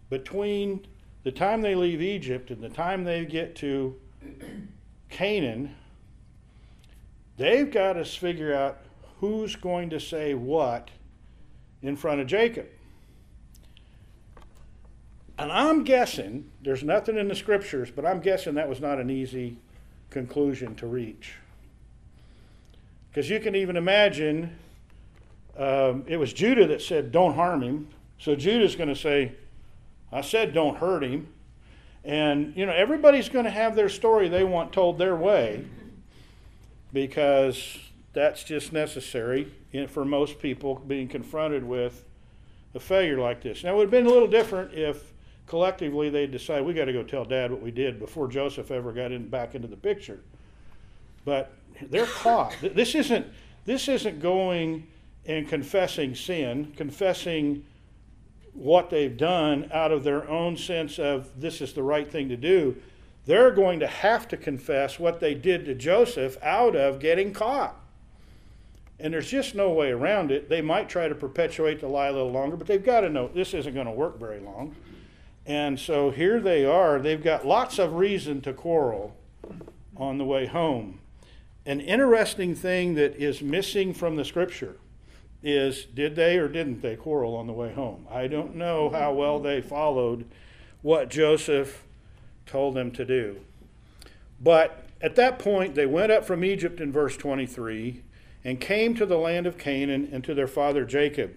between the time they leave Egypt and the time they get to Canaan, they've got to figure out who's going to say what in front of Jacob. And I'm guessing, there's nothing in the scriptures, but I'm guessing that was not an easy conclusion to reach. Because you can even imagine um, it was Judah that said, Don't harm him. So Judah's going to say, I said, Don't hurt him. And, you know, everybody's going to have their story they want told their way because that's just necessary for most people being confronted with a failure like this. Now, it would have been a little different if collectively they decide we got to go tell dad what we did before Joseph ever got in, back into the picture. But they're caught. This isn't this isn't going and confessing sin, confessing what they've done out of their own sense of this is the right thing to do. They're going to have to confess what they did to Joseph out of getting caught. And there's just no way around it. They might try to perpetuate the lie a little longer, but they've got to know this isn't going to work very long. And so here they are. They've got lots of reason to quarrel on the way home. An interesting thing that is missing from the scripture is did they or didn't they quarrel on the way home? I don't know how well they followed what Joseph told them to do. But at that point, they went up from Egypt in verse 23, and came to the land of Canaan and to their father Jacob.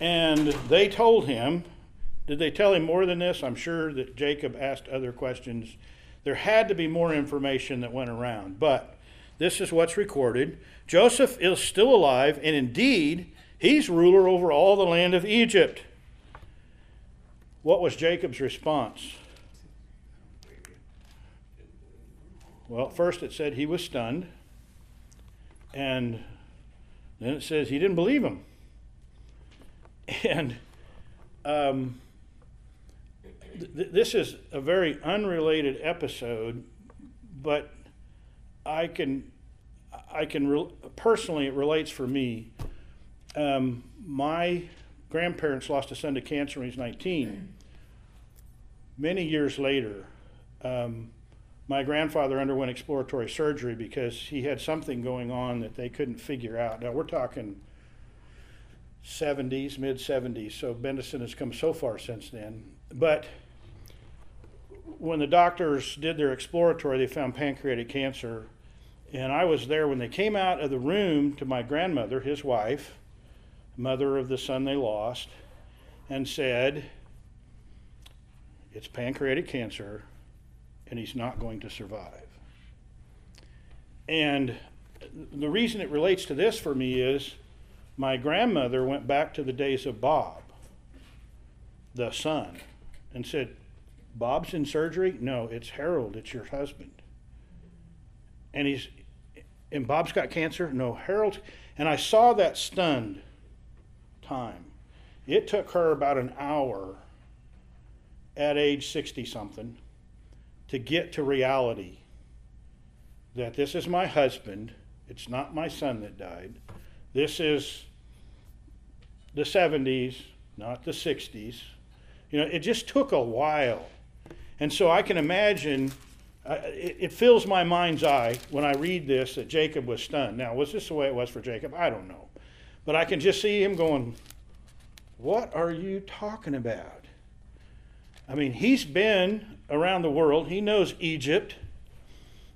And they told him, did they tell him more than this? I'm sure that Jacob asked other questions. There had to be more information that went around, but this is what's recorded. Joseph is still alive, and indeed, he's ruler over all the land of Egypt. What was Jacob's response? Well, first it said he was stunned, and then it says he didn't believe him. And um, th- this is a very unrelated episode, but I can, I can re- personally it relates for me. Um, my grandparents lost a son to cancer when he was 19. Many years later, um, my grandfather underwent exploratory surgery because he had something going on that they couldn't figure out. Now we're talking 70s, mid 70s, so Bendison has come so far since then. But when the doctors did their exploratory, they found pancreatic cancer. And I was there when they came out of the room to my grandmother, his wife, mother of the son they lost, and said, It's pancreatic cancer, and he's not going to survive. And the reason it relates to this for me is my grandmother went back to the days of Bob, the son, and said, Bob's in surgery? No, it's Harold, it's your husband. And he's and Bob's got cancer? No, Harold and I saw that stunned time. It took her about an hour at age 60 something to get to reality that this is my husband, it's not my son that died. This is the 70s, not the 60s. You know, it just took a while. And so I can imagine, uh, it, it fills my mind's eye when I read this that Jacob was stunned. Now, was this the way it was for Jacob? I don't know. But I can just see him going, What are you talking about? I mean, he's been around the world, he knows Egypt,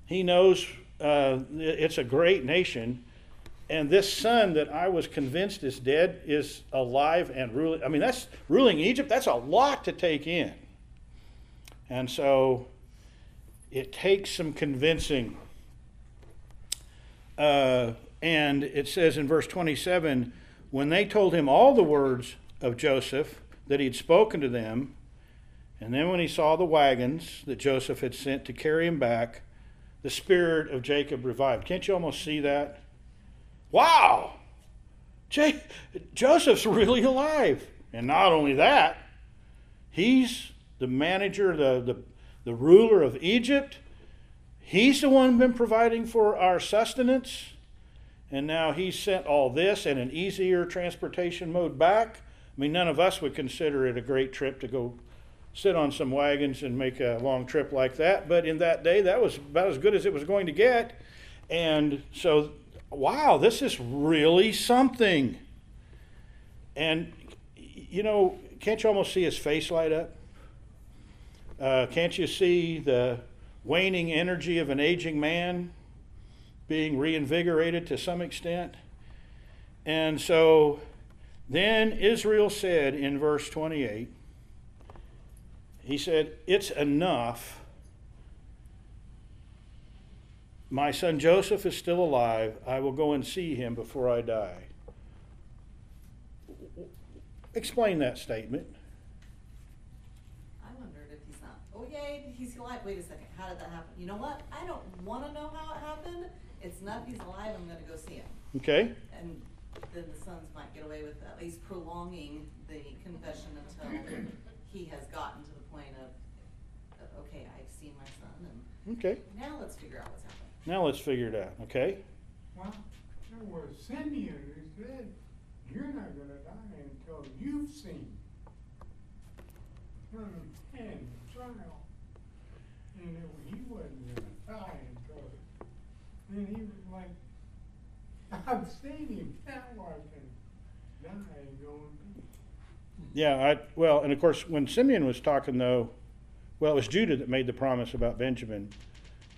he knows uh, it's a great nation. And this son that I was convinced is dead is alive and ruling. I mean, that's ruling Egypt. That's a lot to take in. And so it takes some convincing. Uh, and it says in verse 27 when they told him all the words of Joseph that he'd spoken to them, and then when he saw the wagons that Joseph had sent to carry him back, the spirit of Jacob revived. Can't you almost see that? Wow! J- Joseph's really alive. And not only that, he's the manager, the, the, the ruler of Egypt. He's the one been providing for our sustenance. And now he's sent all this and an easier transportation mode back. I mean, none of us would consider it a great trip to go sit on some wagons and make a long trip like that. But in that day, that was about as good as it was going to get. And so, wow, this is really something. And, you know, can't you almost see his face light up? Uh, can't you see the waning energy of an aging man being reinvigorated to some extent? And so then Israel said in verse 28, he said, It's enough. My son Joseph is still alive. I will go and see him before I die. Explain that statement. I wondered if he's not, oh yay, he's alive, wait a second, how did that happen? You know what, I don't wanna know how it happened, it's enough he's alive, I'm gonna go see him. Okay? And then the sons might get away with at least prolonging the confession until he has gotten to the point of, of, okay, I've seen my son, and Okay. now let's figure out what's happening. Now let's figure it out, okay? Well, there was Simeon who said, you're not gonna die until you've seen him in trial. And it, he wasn't gonna die until, then he was like, I've seen him, now I can die and go in peace. Yeah, I, well, and of course, when Simeon was talking, though, well, it was Judah that made the promise about Benjamin.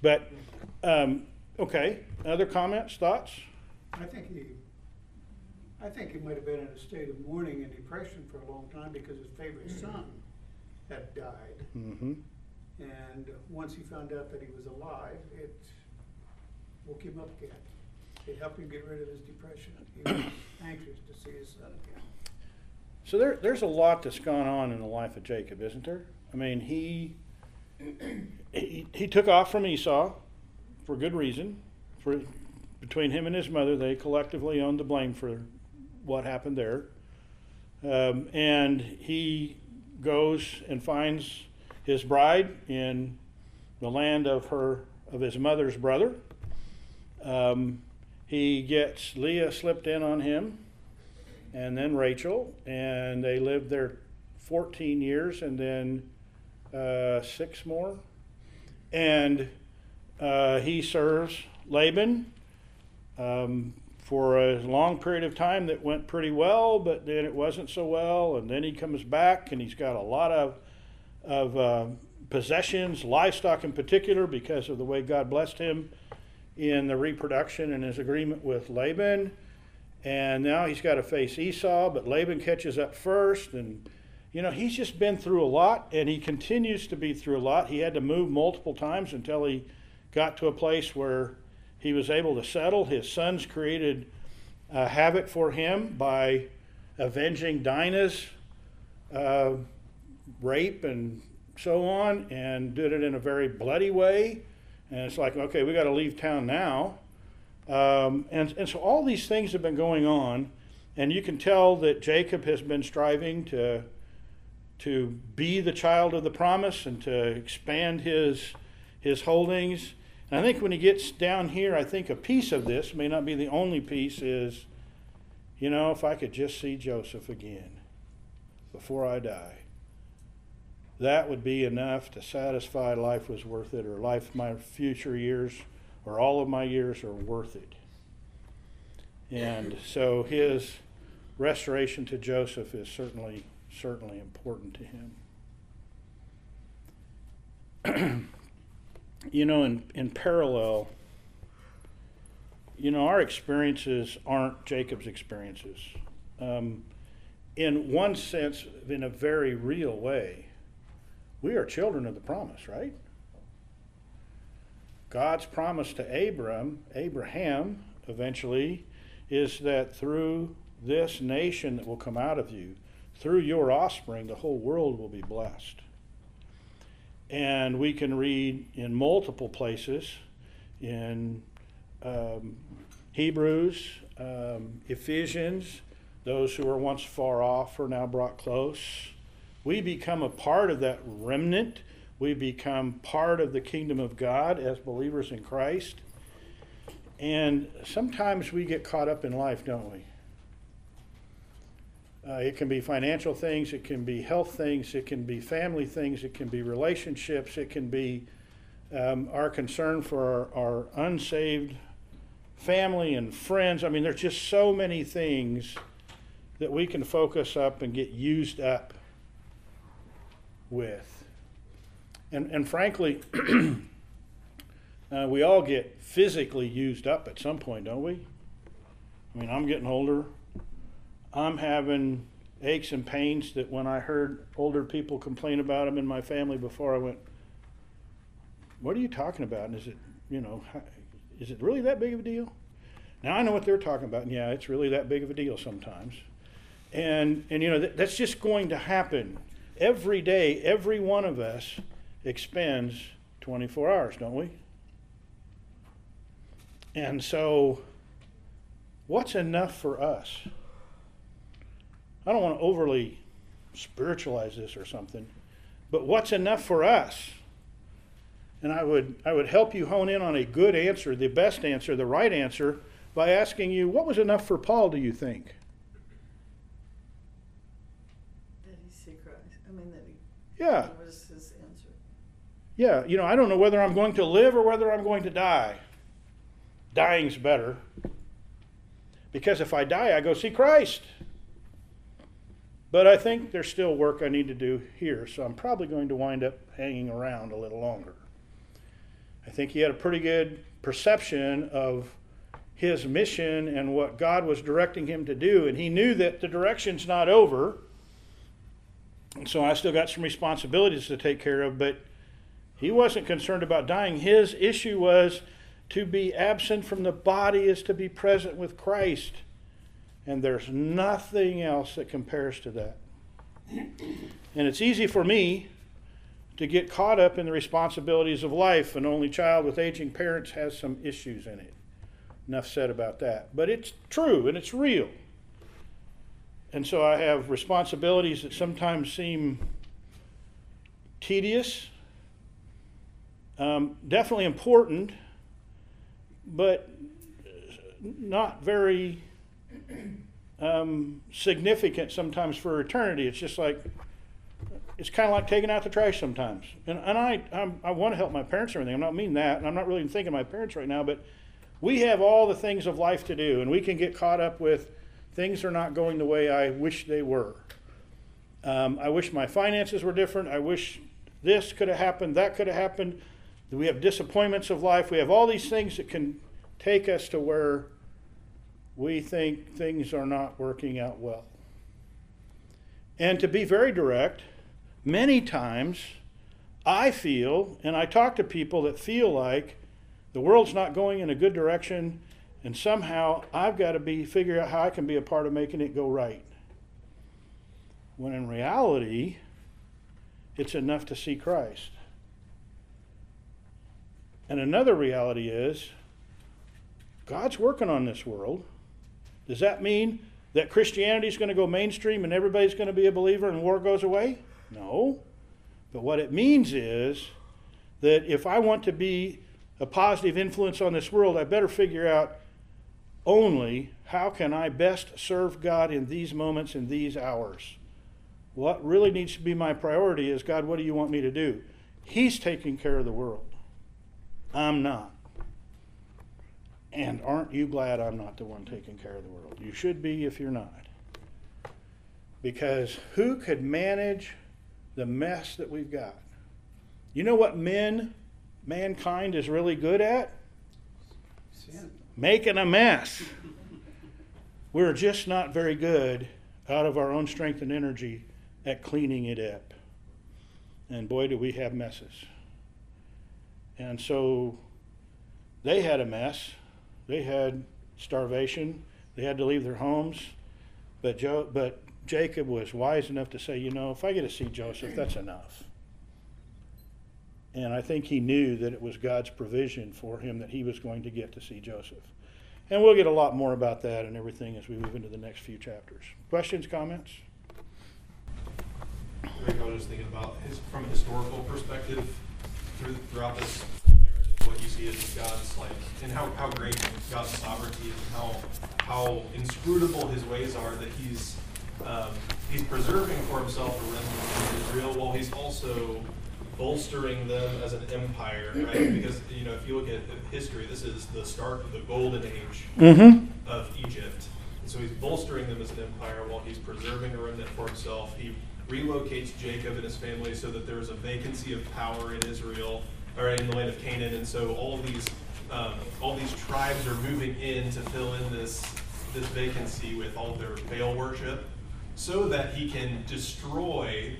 But um, Okay, other comments, thoughts? I think he, I think he might have been in a state of mourning and depression for a long time because his favorite son had died. Mm-hmm. And once he found out that he was alive, it woke him up again. It helped him get rid of his depression. He was anxious to see his son again. So there, there's a lot that's gone on in the life of Jacob, isn't there? I mean, he, he, he took off from Esau for good reason. For between him and his mother, they collectively owned the blame for what happened there. Um, and he goes and finds his bride in the land of her of his mother's brother. Um, he gets Leah slipped in on him and then Rachel, and they lived there 14 years and then uh, six more. And uh, he serves Laban um, for a long period of time that went pretty well, but then it wasn't so well. And then he comes back and he's got a lot of, of uh, possessions, livestock in particular, because of the way God blessed him in the reproduction and his agreement with Laban and now he's got to face Esau, but Laban catches up first, and you know he's just been through a lot, and he continues to be through a lot. He had to move multiple times until he got to a place where he was able to settle. His sons created uh, havoc for him by avenging Dinah's uh, rape and so on, and did it in a very bloody way. And it's like, okay, we got to leave town now. Um, and, and so all these things have been going on, and you can tell that Jacob has been striving to, to be the child of the promise and to expand his, his holdings. And I think when he gets down here, I think a piece of this may not be the only piece is, you know, if I could just see Joseph again before I die, that would be enough to satisfy life was worth it or life, my future years or all of my years are worth it. And so his restoration to Joseph is certainly certainly important to him. you know, in, in parallel, you know, our experiences aren't Jacob's experiences. Um, in one sense, in a very real way, we are children of the promise, right? God's promise to Abram, Abraham, eventually, is that through this nation that will come out of you, through your offspring, the whole world will be blessed. And we can read in multiple places in um, Hebrews, um, Ephesians, those who were once far off are now brought close. We become a part of that remnant we become part of the kingdom of God as believers in Christ. And sometimes we get caught up in life, don't we? Uh, it can be financial things, it can be health things, it can be family things, it can be relationships, it can be um, our concern for our, our unsaved family and friends. I mean, there's just so many things that we can focus up and get used up with. And, and frankly, uh, we all get physically used up at some point, don't we? I mean, I'm getting older. I'm having aches and pains that when I heard older people complain about them in my family before, I went, What are you talking about? And is it, you know, is it really that big of a deal? Now I know what they're talking about, and yeah, it's really that big of a deal sometimes. And, and you know, that, that's just going to happen. Every day, every one of us expends 24 hours, don't we? And so, what's enough for us? I don't want to overly spiritualize this or something, but what's enough for us? And I would, I would help you hone in on a good answer, the best answer, the right answer, by asking you, what was enough for Paul, do you think? Did he see Christ? I mean, that he. Yeah. That was. Yeah, you know, I don't know whether I'm going to live or whether I'm going to die. Dying's better. Because if I die, I go see Christ. But I think there's still work I need to do here, so I'm probably going to wind up hanging around a little longer. I think he had a pretty good perception of his mission and what God was directing him to do. And he knew that the direction's not over. And so I still got some responsibilities to take care of, but he wasn't concerned about dying. His issue was to be absent from the body is to be present with Christ. And there's nothing else that compares to that. And it's easy for me to get caught up in the responsibilities of life. An only child with aging parents has some issues in it. Enough said about that. But it's true and it's real. And so I have responsibilities that sometimes seem tedious, um, definitely important, but not very um, significant sometimes for eternity. It's just like, it's kind of like taking out the trash sometimes. And, and I, I want to help my parents or anything. I'm not meaning that. And I'm not really thinking of my parents right now, but we have all the things of life to do, and we can get caught up with things are not going the way I wish they were. Um, I wish my finances were different. I wish this could have happened, that could have happened. We have disappointments of life. We have all these things that can take us to where we think things are not working out well. And to be very direct, many times I feel, and I talk to people that feel like the world's not going in a good direction, and somehow I've got to be figure out how I can be a part of making it go right. When in reality, it's enough to see Christ. And another reality is God's working on this world. Does that mean that Christianity is going to go mainstream and everybody's going to be a believer and war goes away? No. But what it means is that if I want to be a positive influence on this world, I better figure out only how can I best serve God in these moments, in these hours. What really needs to be my priority is God, what do you want me to do? He's taking care of the world. I'm not. And aren't you glad I'm not the one taking care of the world? You should be if you're not. Because who could manage the mess that we've got? You know what men, mankind, is really good at? Making a mess. We're just not very good out of our own strength and energy at cleaning it up. And boy, do we have messes. And so they had a mess. They had starvation. They had to leave their homes. But, jo- but Jacob was wise enough to say, you know, if I get to see Joseph, that's enough. And I think he knew that it was God's provision for him that he was going to get to see Joseph. And we'll get a lot more about that and everything as we move into the next few chapters. Questions, comments? I was just thinking about his, from a historical perspective, through, throughout this whole narrative, what you see is God's like, and how, how great God's sovereignty and how, how inscrutable his ways are that he's, um, he's preserving for himself a remnant of Israel while he's also bolstering them as an empire, right? Because, you know, if you look at history, this is the start of the golden age Mm-hmm. of Egypt. And so he's bolstering them as an empire while he's preserving a remnant for himself. He relocates Jacob and his family so that there's a vacancy of power in Israel or in the land of Canaan. And so all these um, all these tribes are moving in to fill in this this vacancy with all their Baal worship, so that he can destroy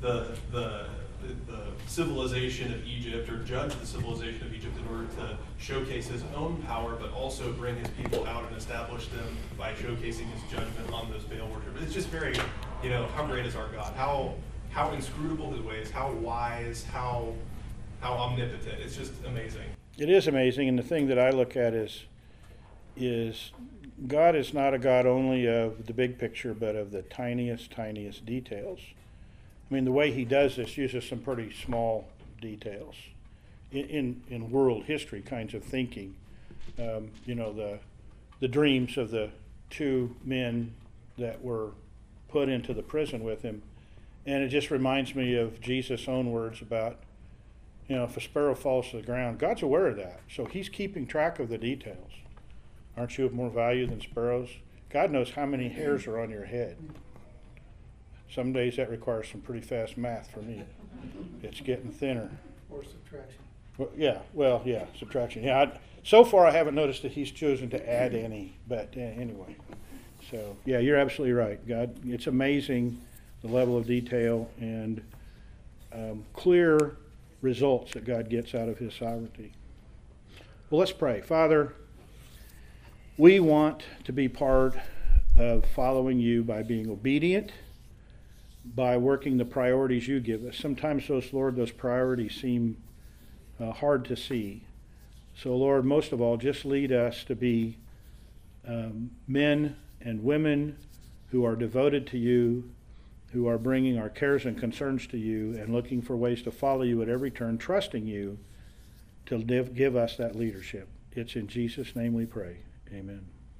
the the the, civilization of Egypt or judge the civilization of Egypt in order to showcase his own power, but also bring his people out and establish them by showcasing his judgment on those Baal worshippers. It's just very, you know, how great is our God? How how inscrutable his ways, how wise, how how omnipotent. It's just amazing. It is amazing, and the thing that I look at is, is God is not a God only of the big picture, but of the tiniest, tiniest details. I mean, the way He does this uses some pretty small details in in, in world history kinds of thinking. Um, you know, the the dreams of the two men that were put into the prison with him, and it just reminds me of Jesus' own words about you know, if a sparrow falls to the ground, God's aware of that. So He's keeping track of the details. Aren't you of more value than sparrows? God knows how many hairs are on your head. Some days that requires some pretty fast math for me. It's getting thinner. Or subtraction. Well, yeah, well, yeah, subtraction. Yeah, I, so far I haven't noticed that he's chosen to add any, but uh, anyway. So, yeah, you're absolutely right. God, it's amazing the level of detail and um, clear results that God gets out of his sovereignty. Well, let's pray. Father, we want to be part of following you by being obedient, by working the priorities you give us. Sometimes those, Lord, those priorities seem uh, hard to see. So, Lord, most of all, just lead us to be um, men and women who are devoted to you, who are bringing our cares and concerns to you, and looking for ways to follow you at every turn, trusting you to give us that leadership. It's in Jesus' name we pray. Amen.